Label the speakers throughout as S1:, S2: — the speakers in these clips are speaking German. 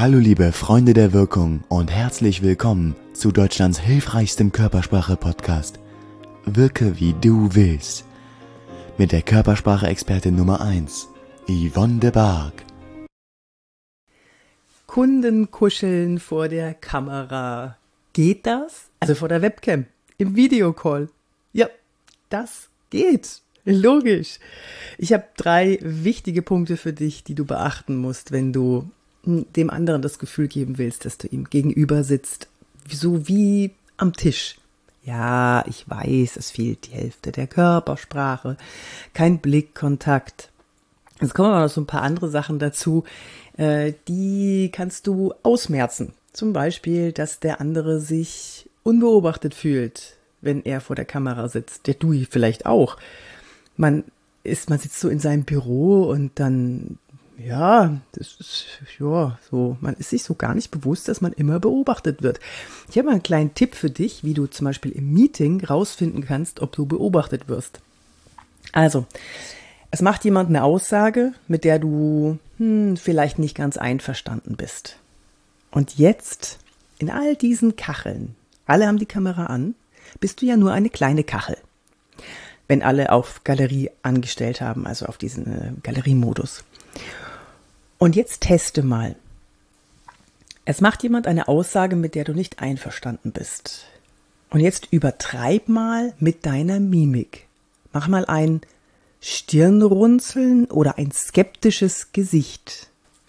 S1: Hallo liebe Freunde der Wirkung und herzlich willkommen zu Deutschlands hilfreichstem Körpersprache-Podcast. Wirke wie du willst. Mit der Körpersprache-Expertin Nummer 1, Yvonne de Barg.
S2: Kunden kuscheln vor der Kamera. Geht das? Also vor der Webcam, im Videocall. Ja, das geht. Logisch. Ich habe drei wichtige Punkte für dich, die du beachten musst, wenn du dem anderen das Gefühl geben willst, dass du ihm gegenüber sitzt, so wie am Tisch. Ja, ich weiß, es fehlt die Hälfte der Körpersprache, kein Blickkontakt. Jetzt kommen aber noch so ein paar andere Sachen dazu, äh, die kannst du ausmerzen. Zum Beispiel, dass der andere sich unbeobachtet fühlt, wenn er vor der Kamera sitzt. Der du vielleicht auch. Man ist, man sitzt so in seinem Büro und dann ja, das ist, ja, so, man ist sich so gar nicht bewusst, dass man immer beobachtet wird. Ich habe mal einen kleinen Tipp für dich, wie du zum Beispiel im Meeting rausfinden kannst, ob du beobachtet wirst. Also, es macht jemand eine Aussage, mit der du hm, vielleicht nicht ganz einverstanden bist. Und jetzt, in all diesen Kacheln, alle haben die Kamera an, bist du ja nur eine kleine Kachel. Wenn alle auf Galerie angestellt haben, also auf diesen äh, Galeriemodus. Und jetzt teste mal. Es macht jemand eine Aussage, mit der du nicht einverstanden bist. Und jetzt übertreib mal mit deiner Mimik. Mach mal ein Stirnrunzeln oder ein skeptisches Gesicht.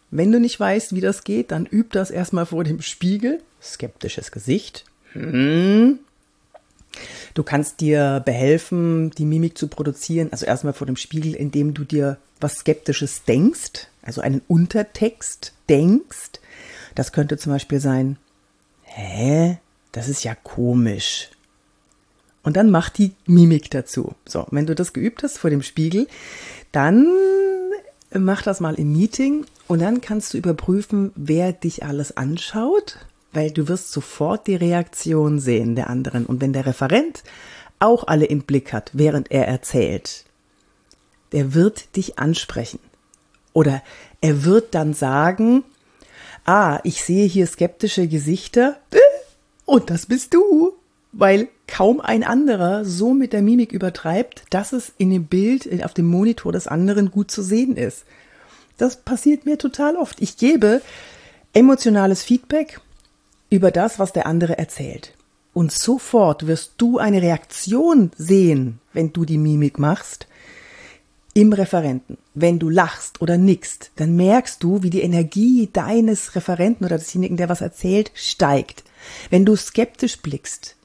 S2: Wenn du nicht weißt, wie das geht, dann üb das erstmal vor dem Spiegel. Skeptisches Gesicht. Hm. Du kannst dir behelfen, die Mimik zu produzieren, also erstmal vor dem Spiegel, indem du dir was Skeptisches denkst also einen Untertext denkst. Das könnte zum Beispiel sein, hä, das ist ja komisch. Und dann mach die Mimik dazu. So, wenn du das geübt hast vor dem Spiegel, dann mach das mal im Meeting und dann kannst du überprüfen, wer dich alles anschaut, weil du wirst sofort die Reaktion sehen der anderen. Und wenn der Referent auch alle im Blick hat, während er erzählt, der wird dich ansprechen. Oder er wird dann sagen, ah, ich sehe hier skeptische Gesichter und das bist du, weil kaum ein anderer so mit der Mimik übertreibt, dass es in dem Bild auf dem Monitor des anderen gut zu sehen ist. Das passiert mir total oft. Ich gebe emotionales Feedback über das, was der andere erzählt. Und sofort wirst du eine Reaktion sehen, wenn du die Mimik machst, im Referenten. Wenn du lachst oder nickst, dann merkst du, wie die Energie deines Referenten oder desjenigen, der was erzählt, steigt. Wenn du skeptisch blickst,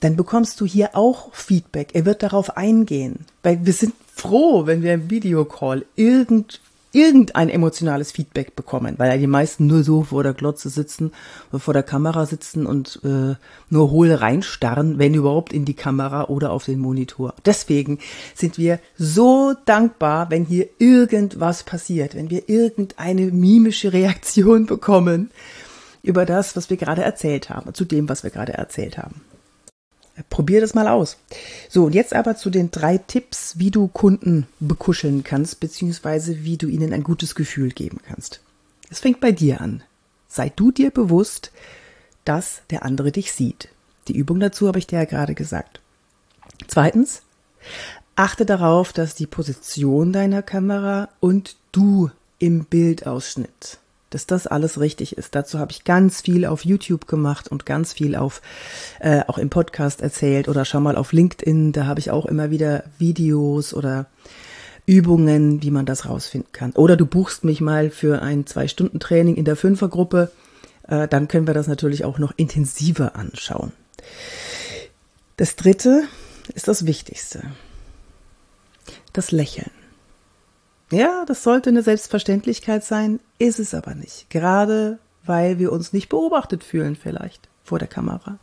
S2: dann bekommst du hier auch Feedback. Er wird darauf eingehen. Weil wir sind froh, wenn wir im Videocall irgend irgendein emotionales Feedback bekommen, weil ja die meisten nur so vor der Glotze sitzen, vor der Kamera sitzen und äh, nur hohl reinstarren, wenn überhaupt in die Kamera oder auf den Monitor. Deswegen sind wir so dankbar, wenn hier irgendwas passiert, wenn wir irgendeine mimische Reaktion bekommen über das, was wir gerade erzählt haben, zu dem, was wir gerade erzählt haben. Probier das mal aus. So, und jetzt aber zu den drei Tipps, wie du Kunden bekuscheln kannst, beziehungsweise wie du ihnen ein gutes Gefühl geben kannst. Es fängt bei dir an. Sei du dir bewusst, dass der andere dich sieht. Die Übung dazu habe ich dir ja gerade gesagt. Zweitens, achte darauf, dass die Position deiner Kamera und du im Bildausschnitt dass das alles richtig ist. Dazu habe ich ganz viel auf YouTube gemacht und ganz viel auf äh, auch im Podcast erzählt oder schau mal auf LinkedIn, da habe ich auch immer wieder Videos oder Übungen, wie man das rausfinden kann. Oder du buchst mich mal für ein Zwei-Stunden-Training in der Fünfergruppe, äh, dann können wir das natürlich auch noch intensiver anschauen. Das dritte ist das Wichtigste. Das Lächeln. Ja, das sollte eine Selbstverständlichkeit sein, ist es aber nicht. Gerade weil wir uns nicht beobachtet fühlen vielleicht vor der Kamera.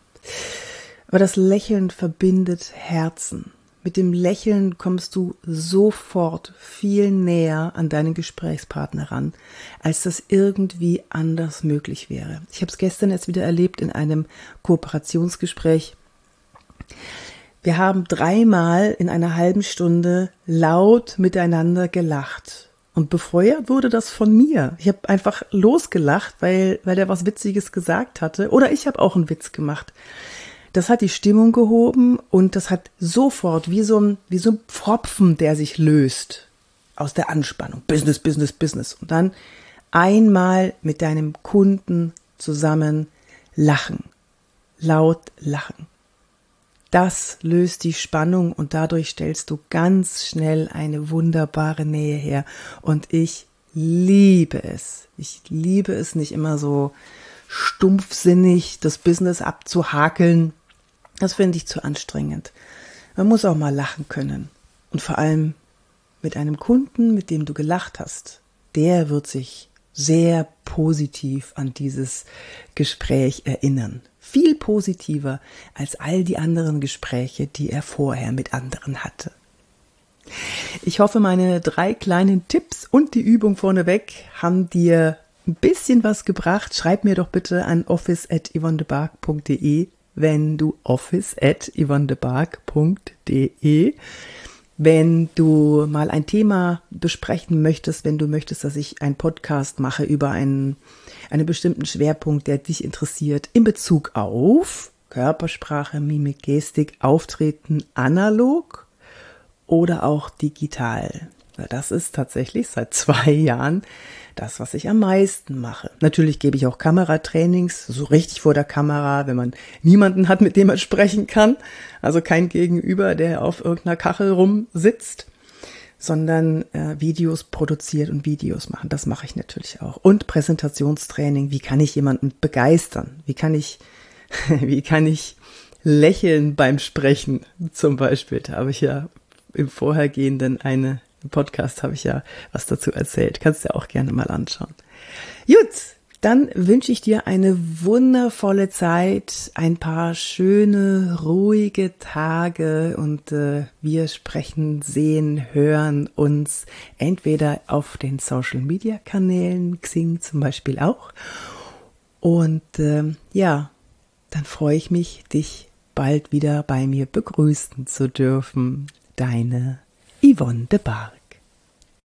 S2: Aber das Lächeln verbindet Herzen. Mit dem Lächeln kommst du sofort viel näher an deinen Gesprächspartner ran, als das irgendwie anders möglich wäre. Ich habe es gestern jetzt wieder erlebt in einem Kooperationsgespräch. Wir haben dreimal in einer halben Stunde laut miteinander gelacht. Und befeuert wurde das von mir. Ich habe einfach losgelacht, weil, weil der was Witziges gesagt hatte. Oder ich habe auch einen Witz gemacht. Das hat die Stimmung gehoben und das hat sofort wie so ein, wie so ein Pfropfen, der sich löst aus der Anspannung. Business, Business, Business. Und dann einmal mit deinem Kunden zusammen lachen. Laut lachen. Das löst die Spannung und dadurch stellst du ganz schnell eine wunderbare Nähe her. Und ich liebe es. Ich liebe es nicht immer so stumpfsinnig, das Business abzuhakeln. Das finde ich zu anstrengend. Man muss auch mal lachen können. Und vor allem mit einem Kunden, mit dem du gelacht hast. Der wird sich sehr positiv an dieses Gespräch erinnern viel positiver als all die anderen Gespräche, die er vorher mit anderen hatte. Ich hoffe, meine drei kleinen Tipps und die Übung vorneweg haben dir ein bisschen was gebracht. Schreib mir doch bitte an office.yvonnebark.de, wenn du office.yvonnebark.de wenn du mal ein Thema besprechen möchtest, wenn du möchtest, dass ich einen Podcast mache über einen, einen bestimmten Schwerpunkt, der dich interessiert, in Bezug auf Körpersprache, Mimik, Gestik, Auftreten analog oder auch digital. Das ist tatsächlich seit zwei Jahren das, was ich am meisten mache. Natürlich gebe ich auch Kameratrainings, so richtig vor der Kamera, wenn man niemanden hat, mit dem man sprechen kann. Also kein Gegenüber, der auf irgendeiner Kachel rumsitzt, sondern äh, Videos produziert und Videos machen. Das mache ich natürlich auch. Und Präsentationstraining. Wie kann ich jemanden begeistern? Wie kann ich, wie kann ich lächeln beim Sprechen? Zum Beispiel. Da habe ich ja im Vorhergehenden eine Podcast habe ich ja was dazu erzählt. Kannst du ja auch gerne mal anschauen. Gut, dann wünsche ich dir eine wundervolle Zeit, ein paar schöne, ruhige Tage und äh, wir sprechen, sehen, hören uns entweder auf den Social Media Kanälen, Xing zum Beispiel auch. Und äh, ja, dann freue ich mich, dich bald wieder bei mir begrüßen zu dürfen. Deine Yvonne de Bar.